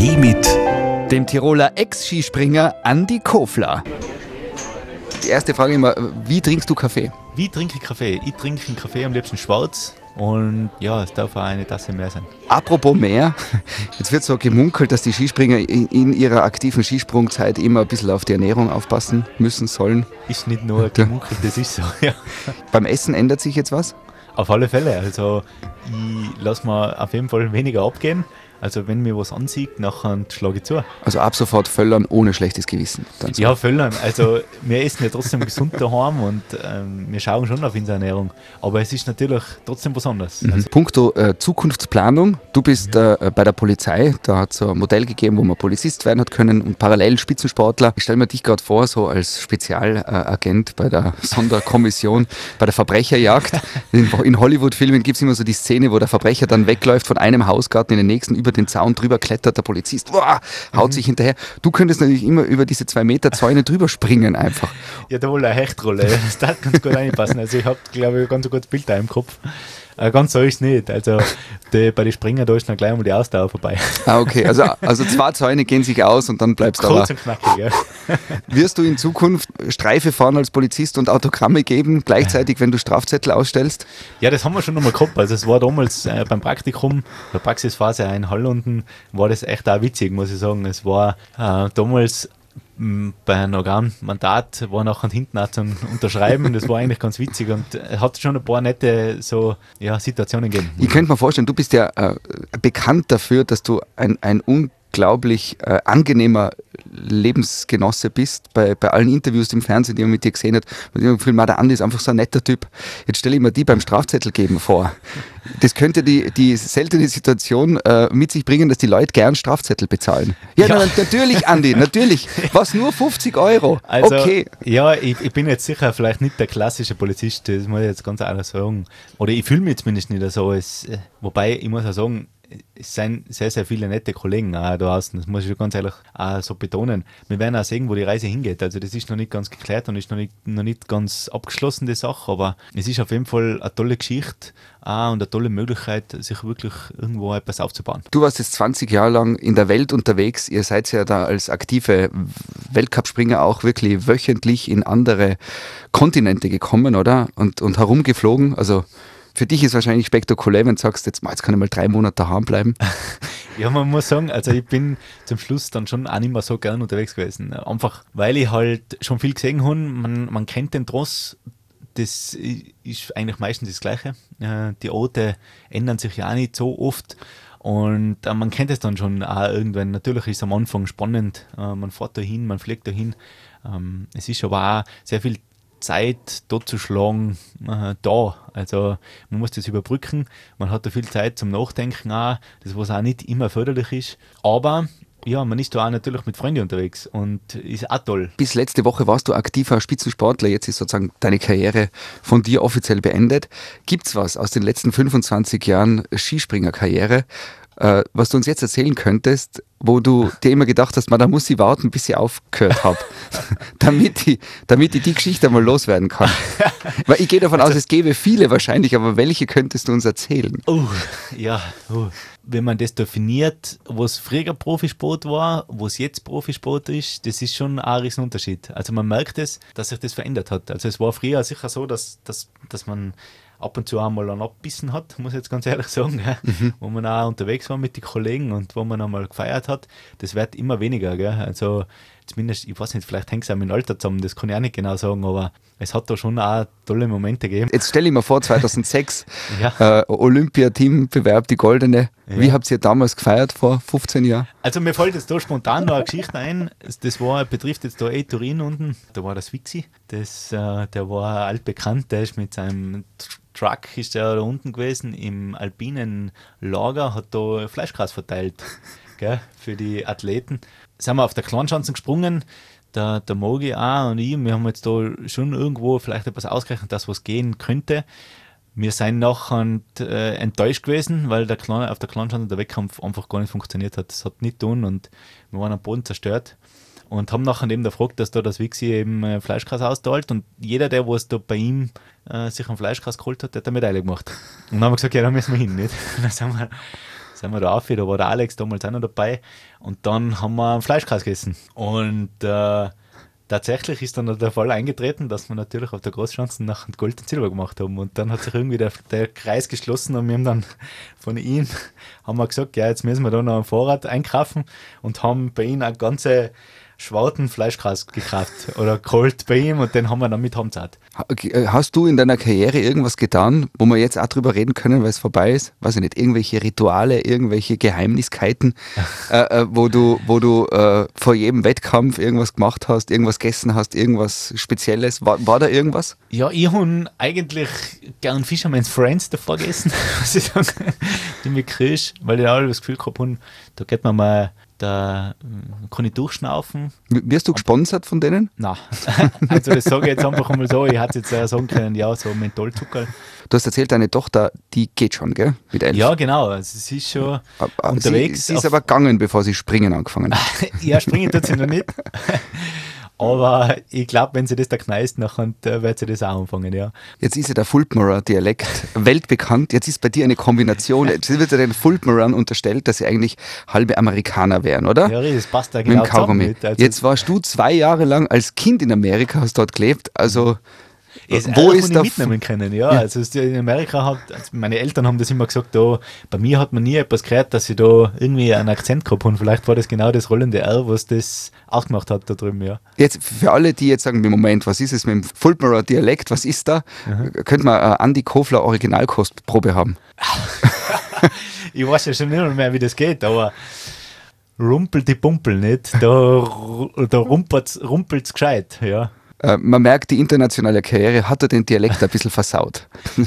Kaffee mit dem Tiroler Ex-Skispringer Andi Kofler. Die erste Frage immer, wie trinkst du Kaffee? Wie trinke ich Kaffee? Ich trinke einen Kaffee am liebsten schwarz und ja, es darf auch eine Tasse mehr sein. Apropos mehr, jetzt wird so gemunkelt, dass die Skispringer in, in ihrer aktiven Skisprungzeit immer ein bisschen auf die Ernährung aufpassen müssen sollen. Ist nicht nur gemunkelt, das ist so, ja. Beim Essen ändert sich jetzt was? Auf alle Fälle. Also ich lasse mir auf jeden Fall weniger abgehen. Also wenn mir was ansieht, nachher schlage ich zu. Also ab sofort Völlern ohne schlechtes Gewissen. So. Ja, Völlern. Also wir essen ja trotzdem gesund daheim und ähm, wir schauen schon auf unsere Ernährung. Aber es ist natürlich trotzdem was anderes. Mhm. Also, Punkto äh, Zukunftsplanung. Du bist ja. äh, bei der Polizei. Da hat es ein Modell gegeben, wo man Polizist werden hat können und parallel Spitzensportler. Ich stelle mir dich gerade vor, so als Spezialagent bei der Sonderkommission, bei der Verbrecherjagd. In, in Hollywood-Filmen gibt es immer so die Szene, wo der Verbrecher dann wegläuft von einem Hausgarten in den nächsten über den Zaun drüber klettert, der Polizist boah, haut mhm. sich hinterher. Du könntest natürlich immer über diese zwei Meter Zäune drüber springen einfach. Ja, da wohl eine Hechtrolle. Das darf ganz gut reinpassen. Also ich habe, glaube ich, ganz gutes Bild da im Kopf. Äh, ganz so ist es nicht. Also die, bei den Springer da ist dann gleich mal die Ausdauer vorbei. Ah, okay. Also, also zwei Zäune gehen sich aus und dann bleibst du Kurz und knackig, ja. Wirst du in Zukunft Streife fahren als Polizist und Autogramme geben, gleichzeitig, wenn du Strafzettel ausstellst? Ja, das haben wir schon nochmal gehabt. Also es war damals äh, beim Praktikum, der Praxisphase in Hallunden, war das echt auch witzig, muss ich sagen. Es war äh, damals bei einem Organmandat war nachher hinten auch zum Unterschreiben. Das war eigentlich ganz witzig und es hat schon ein paar nette so, ja, Situationen gegeben. Ich könnte mir vorstellen, du bist ja äh, bekannt dafür, dass du ein, ein unglaublich äh, angenehmer Lebensgenosse bist, bei, bei allen Interviews im Fernsehen, die man mit dir gesehen hat, mit dem Film, der Andi ist einfach so ein netter Typ. Jetzt stelle ich mir die beim Strafzettel geben vor. Das könnte die, die seltene Situation äh, mit sich bringen, dass die Leute gern Strafzettel bezahlen. Ja, ja. Na, natürlich, Andi, natürlich. Was nur 50 Euro. Also, okay. Ja, ich, ich, bin jetzt sicher vielleicht nicht der klassische Polizist, das muss ich jetzt ganz ehrlich sagen. Oder ich fühle mich zumindest nicht so. Als, äh, wobei, ich muss auch sagen, es sind sehr, sehr viele nette Kollegen auch da draußen. Das muss ich ganz ehrlich auch so betonen. Wir werden auch sehen, wo die Reise hingeht. Also das ist noch nicht ganz geklärt und ist noch nicht, noch nicht ganz abgeschlossen, die Sache, aber es ist auf jeden Fall eine tolle Geschichte auch und eine tolle Möglichkeit, sich wirklich irgendwo etwas aufzubauen. Du warst jetzt 20 Jahre lang in der Welt unterwegs. Ihr seid ja da als aktive Weltcupspringer auch wirklich wöchentlich in andere Kontinente gekommen, oder? Und, und herumgeflogen. Also für dich ist wahrscheinlich spektakulär, wenn du sagst, jetzt, jetzt kann ich mal drei Monate daheim bleiben. ja, man muss sagen, also ich bin zum Schluss dann schon auch nicht mehr so gern unterwegs gewesen. Einfach, weil ich halt schon viel gesehen habe, man, man kennt den Tross, das ist eigentlich meistens das Gleiche. Äh, die Orte ändern sich ja auch nicht so oft. Und äh, man kennt es dann schon auch irgendwann. Natürlich ist es am Anfang spannend. Äh, man fährt da hin, man fliegt da hin. Ähm, es ist aber auch sehr viel Zeit dort zu schlagen äh, da. Also man muss das überbrücken. Man hat da viel Zeit zum Nachdenken auch, das was auch nicht immer förderlich ist. Aber ja, man ist da auch natürlich mit Freunden unterwegs und ist auch toll. Bis letzte Woche warst du aktiver Spitzensportler, jetzt ist sozusagen deine Karriere von dir offiziell beendet. Gibt es was aus den letzten 25 Jahren Skispringerkarriere, äh, was du uns jetzt erzählen könntest, wo du dir immer gedacht hast, man, da muss ich warten, bis ich aufgehört habe, damit, ich, damit ich die Geschichte mal loswerden kann. Weil ich gehe davon also, aus, es gäbe viele wahrscheinlich, aber welche könntest du uns erzählen? Oh, ja, oh. wenn man das definiert, was früher Profisport war, was jetzt Profisport ist, das ist schon ein riesen Unterschied. Also man merkt es, dass sich das verändert hat. Also es war früher sicher so, dass, dass, dass man ab und zu einmal einen abbissen hat, muss ich jetzt ganz ehrlich sagen, mhm. wo man auch unterwegs war mit den Kollegen und wo man einmal gefeiert hat, das wird immer weniger. Gell? Also zumindest, ich weiß nicht, vielleicht hängt es auch mit dem Alter zusammen, das kann ich auch nicht genau sagen, aber es hat da schon auch tolle Momente gegeben. Jetzt stelle ich mir vor, 2006, ja. äh, Olympia-Teambewerb, die Goldene. Ja. Wie habt ihr damals gefeiert vor 15 Jahren? Also mir fällt jetzt da spontan noch eine Geschichte ein. Das war, betrifft jetzt da eh Turin unten. Da war das Wixi. Das, äh, der war altbekannt, der ist mit seinem Truck ist der da unten gewesen im alpinen Lager, hat da Fleischgras verteilt gell, für die Athleten. Sind wir auf der Kleinschanzen gesprungen, der, der Mogi auch und ich, wir haben jetzt da schon irgendwo vielleicht etwas ausgerechnet, dass was gehen könnte. Wir sind nachher äh, enttäuscht gewesen, weil der Kleine, auf der Kleinschanze der Wettkampf einfach gar nicht funktioniert hat. Das hat nicht tun und wir waren am Boden zerstört und haben nachher eben gefragt, dass da das Wixi eben äh, Fleischgras austeilt und jeder, der was da bei ihm äh, sich ein Fleischgras geholt hat, der hat eine Medaille gemacht. Und dann haben wir gesagt, ja, da müssen wir hin, nicht? Und dann sind wir, sind wir da auf, da war der Alex damals auch noch dabei. Und dann haben wir einen Fleischkreis gegessen. Und äh, tatsächlich ist dann der Fall eingetreten, dass wir natürlich auf der Großschanze nach Gold und Silber gemacht haben. Und dann hat sich irgendwie der, der Kreis geschlossen und wir haben dann von ihm haben wir gesagt, ja, jetzt müssen wir da noch ein Fahrrad einkaufen und haben bei ihm eine ganze Schwarten Fleischgras gekauft oder geholt bei ihm und den haben wir dann mit heimgezahlt. Äh, hast du in deiner Karriere irgendwas getan, wo wir jetzt auch drüber reden können, weil es vorbei ist? Weiß ich nicht, irgendwelche Rituale, irgendwelche Geheimniskeiten, äh, äh, wo du, wo du äh, vor jedem Wettkampf irgendwas gemacht hast, irgendwas gegessen hast, irgendwas Spezielles? War, war da irgendwas? Ja, ich habe eigentlich gern Fisherman's Friends davor gegessen, muss ich sagen, die mit kriegst, weil ich auch das Gefühl gehabt habe, da geht man mal da äh, kann ich durchschnaufen. Wirst du gesponsert von denen? Nein. also das sage ich jetzt einfach mal so. Ich hatte jetzt äh, sagen können, ja, so Mentholzucker. Du hast erzählt, deine Tochter, die geht schon, gell? Mit elf. Ja, genau. Also sie ist schon aber, unterwegs. Sie, sie ist aber gegangen, bevor sie springen angefangen hat. ja, springen tut sie noch nicht. Aber ich glaube, wenn sie das da kneist, dann wird sie das auch anfangen, ja. Jetzt ist ja der Fultmerer-Dialekt weltbekannt. Jetzt ist bei dir eine Kombination. Jetzt wird ja den Fultmerern unterstellt, dass sie eigentlich halbe Amerikaner wären, oder? Ja, das passt da genau mit dem Mit. Also Jetzt warst du zwei Jahre lang als Kind in Amerika, hast dort gelebt. Also es wo ist der mitnehmen können, ja. ja. Also in Amerika hat, also meine Eltern haben das immer gesagt, da, bei mir hat man nie etwas gehört, dass ich da irgendwie einen Akzent gehabt habe. Vielleicht war das genau das rollende R, was das ausgemacht hat da drüben, ja. Jetzt für alle, die jetzt sagen, im Moment, was ist es mit dem Fultmerer Dialekt, was ist da? Mhm. Könnte man eine Andy Kofler Originalkostprobe haben? ich weiß ja schon nicht mehr, wie das geht, aber rumpelt die Pumpel nicht, da, da rumpelt es gescheit, ja. Äh, man merkt, die internationale Karriere hat er den Dialekt ein bisschen versaut.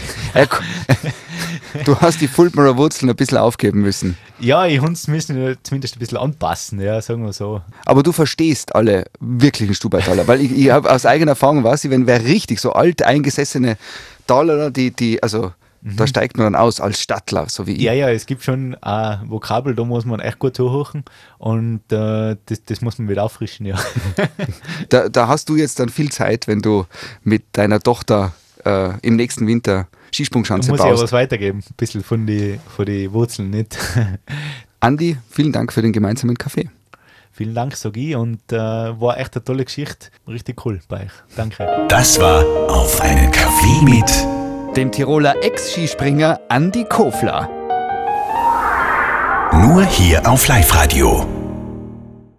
du hast die Fultmerer Wurzeln ein bisschen aufgeben müssen. Ja, ich uns müssen zumindest ein bisschen anpassen, ja, sagen wir so. Aber du verstehst alle wirklichen Stubaittaler, weil ich, ich habe aus eigener Erfahrung weiß ich, wenn wer richtig so alt eingesessene Taler, die, die, also Mhm. Da steigt man dann aus als Stadtler, so wie ich. Ja, ja, es gibt schon ein Vokabel, da muss man echt gut zuhören und äh, das, das muss man wieder auffrischen, ja. da, da hast du jetzt dann viel Zeit, wenn du mit deiner Tochter äh, im nächsten Winter Skisprungschanze baust. Muss ich ja was weitergeben, ein bisschen von den von die Wurzeln, nicht? Andi, vielen Dank für den gemeinsamen Kaffee. Vielen Dank, Sogi, und äh, war echt eine tolle Geschichte. Richtig cool bei euch. Danke. Das war Auf einen Kaffee mit dem Tiroler Ex-Skispringer Andi Kofler. Nur hier auf Live-Radio.